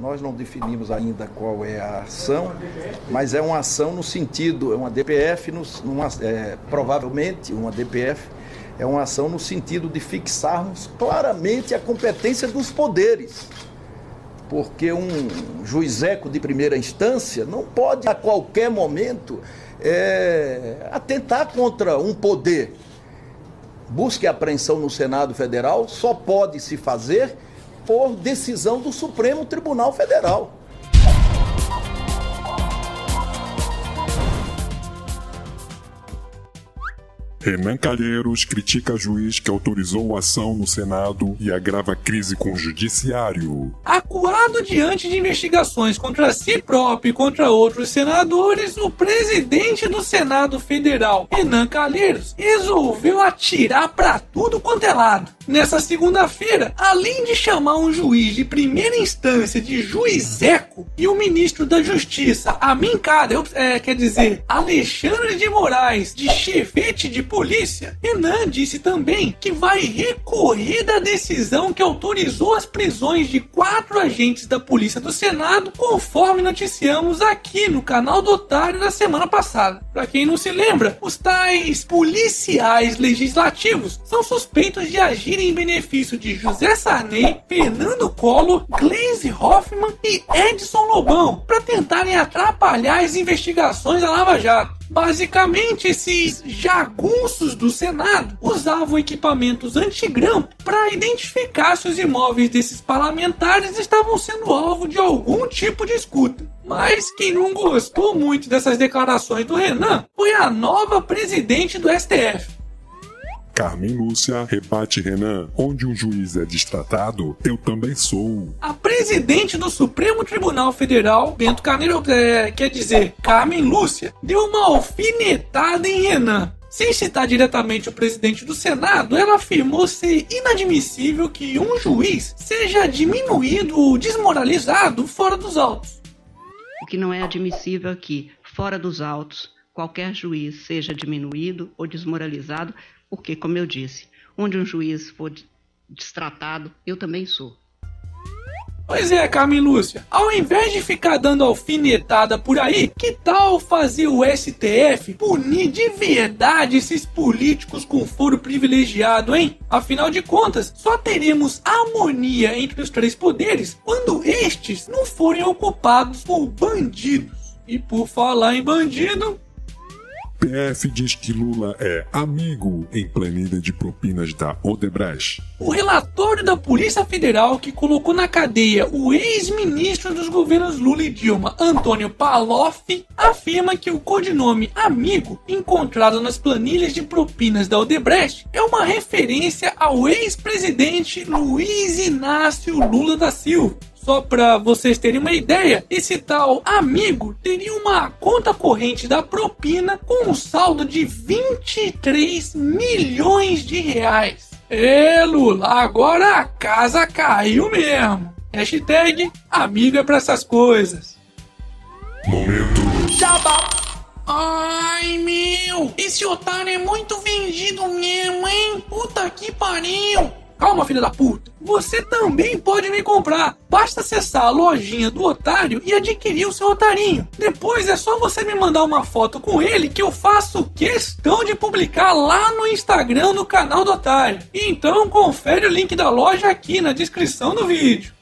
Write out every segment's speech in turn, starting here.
Nós não definimos ainda qual é a ação, mas é uma ação no sentido, é uma DPF, numa, é, provavelmente uma DPF, é uma ação no sentido de fixarmos claramente a competência dos poderes. Porque um juizeco de primeira instância não pode a qualquer momento é, atentar contra um poder. Busque apreensão no Senado Federal só pode se fazer por decisão do Supremo Tribunal Federal. Renan Calheiros critica juiz que autorizou ação no Senado e agrava crise com o Judiciário. Acuado diante de investigações contra si próprio e contra outros senadores, o presidente do Senado Federal, Renan Calheiros, resolveu atirar para tudo quanto é lado. Nessa segunda-feira, além de chamar um juiz de primeira instância de juizeco e o ministro da Justiça, Amin Kader, é, quer dizer, Alexandre de Moraes, de chefete de polícia, Renan disse também que vai recorrer da decisão que autorizou as prisões de quatro agentes da Polícia do Senado, conforme noticiamos aqui no canal do Otário da semana passada. Para quem não se lembra, os tais policiais legislativos são suspeitos de agir em benefício de José Sarney, Fernando Collor, Glaze Hoffman e Edson Lobão para tentarem atrapalhar as investigações da Lava Jato. Basicamente, esses jagunços do Senado usavam equipamentos antigrão para identificar se os imóveis desses parlamentares estavam sendo alvo de algum tipo de escuta. Mas quem não gostou muito dessas declarações do Renan foi a nova presidente do STF. Carmen Lúcia rebate Renan, onde um juiz é destratado, eu também sou. A presidente do Supremo Tribunal Federal, Bento Carneiro, é, quer dizer, Carmen Lúcia, deu uma alfinetada em Renan. Sem citar diretamente o presidente do Senado, ela afirmou ser inadmissível que um juiz seja diminuído ou desmoralizado fora dos autos. O que não é admissível é que, fora dos autos, qualquer juiz seja diminuído ou desmoralizado porque, como eu disse, onde um juiz for destratado, eu também sou. Pois é, Carmen Lúcia, ao invés de ficar dando alfinetada por aí, que tal fazer o STF punir de verdade esses políticos com foro privilegiado, hein? Afinal de contas, só teremos harmonia entre os três poderes quando estes não forem ocupados por bandidos. E por falar em bandido, PF diz que Lula é amigo em planilha de propinas da Odebrecht. O relatório da Polícia Federal que colocou na cadeia o ex-ministro dos governos Lula e Dilma, Antônio Paloff, afirma que o codinome amigo encontrado nas planilhas de propinas da Odebrecht é uma referência ao ex-presidente Luiz Inácio Lula da Silva. Só para vocês terem uma ideia, esse tal amigo teria uma conta corrente da propina com um saldo de 23 milhões de reais. É, Lula, agora a casa caiu mesmo. Hashtag amigo é pra essas coisas. Momento. Jabá. Ai, meu, esse otário é muito vendido mesmo, hein? Puta que pariu. Calma, filha da puta. Você também pode me comprar. Basta acessar a lojinha do otário e adquirir o seu otarinho. Depois é só você me mandar uma foto com ele que eu faço questão de publicar lá no Instagram no canal do otário. Então confere o link da loja aqui na descrição do vídeo.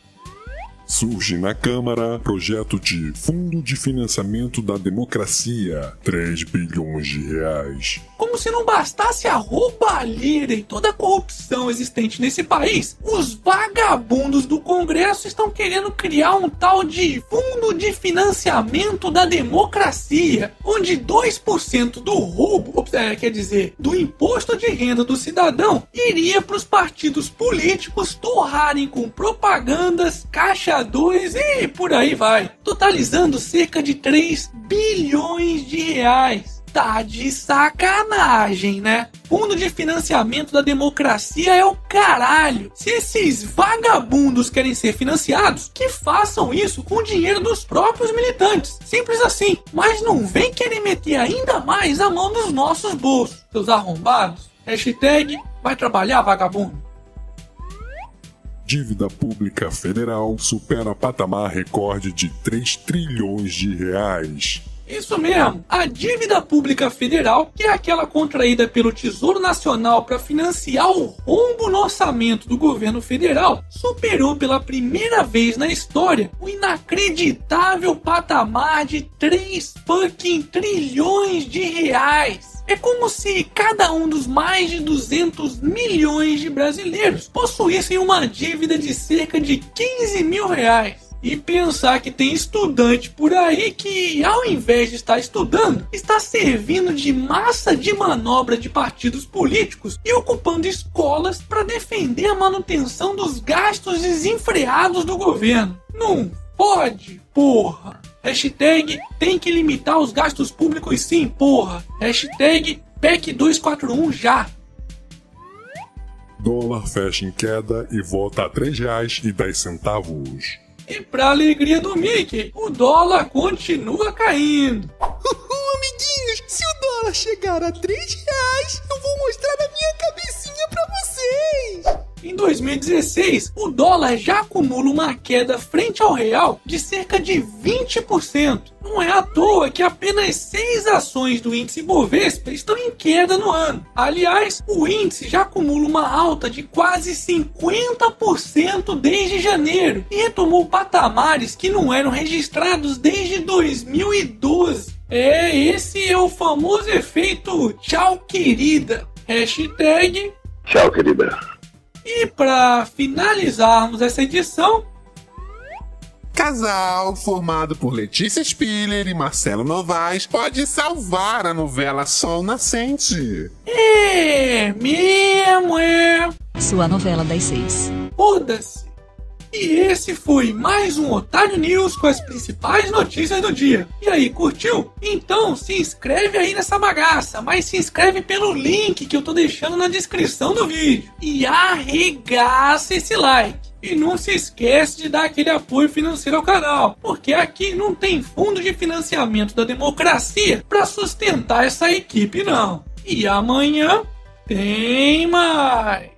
Surge na Câmara projeto de Fundo de Financiamento da Democracia, 3 bilhões de reais. Como se não bastasse a roubalheira e toda a corrupção existente nesse país, os vagabundos do Congresso estão querendo criar um tal de Fundo de Financiamento da Democracia, onde 2% do roubo, é, quer dizer, do imposto de renda do cidadão, iria para os partidos políticos torrarem com propagandas, caixa 2 e por aí vai, totalizando cerca de 3 bilhões de reais. Tá de sacanagem, né? Fundo de financiamento da democracia é o caralho. Se esses vagabundos querem ser financiados, que façam isso com o dinheiro dos próprios militantes. Simples assim. Mas não vem querer meter ainda mais a mão nos nossos bolsos, seus arrombados. Hashtag vai trabalhar, vagabundo. Dívida pública federal supera patamar recorde de 3 trilhões de reais. Isso mesmo, a dívida pública federal, que é aquela contraída pelo Tesouro Nacional para financiar o rombo no orçamento do governo federal, superou pela primeira vez na história o inacreditável patamar de 3 fucking trilhões de reais. É como se cada um dos mais de 200 milhões de brasileiros possuíssem uma dívida de cerca de 15 mil reais. E pensar que tem estudante por aí que, ao invés de estar estudando, está servindo de massa de manobra de partidos políticos e ocupando escolas para defender a manutenção dos gastos desenfreados do governo. Não pode, porra! Hashtag tem que limitar os gastos públicos sim, porra! Hashtag PEC 241 já! Dólar fecha em queda e volta a R$ 3,10. E pra alegria do Mickey, o dólar continua caindo. Uhul, amiguinhos, se o dólar chegar a 3 reais, eu vou mostrar 2016, o dólar já acumula uma queda frente ao real de cerca de 20%. Não é à toa que apenas seis ações do índice Bovespa estão em queda no ano. Aliás, o índice já acumula uma alta de quase 50% desde janeiro e retomou patamares que não eram registrados desde 2012. É, esse é o famoso efeito tchau querida. Hashtag Tchau, querida. E para finalizarmos essa edição, Casal formado por Letícia Spiller e Marcelo Novaes pode salvar a novela Sol Nascente. É mesmo, é. Sua novela das seis. Foda-se. E esse foi mais um Otário News com as principais notícias do dia. E aí, curtiu? Então se inscreve aí nessa bagaça, mas se inscreve pelo link que eu tô deixando na descrição do vídeo. E arregaça esse like. E não se esquece de dar aquele apoio financeiro ao canal, porque aqui não tem fundo de financiamento da democracia para sustentar essa equipe não. E amanhã tem mais.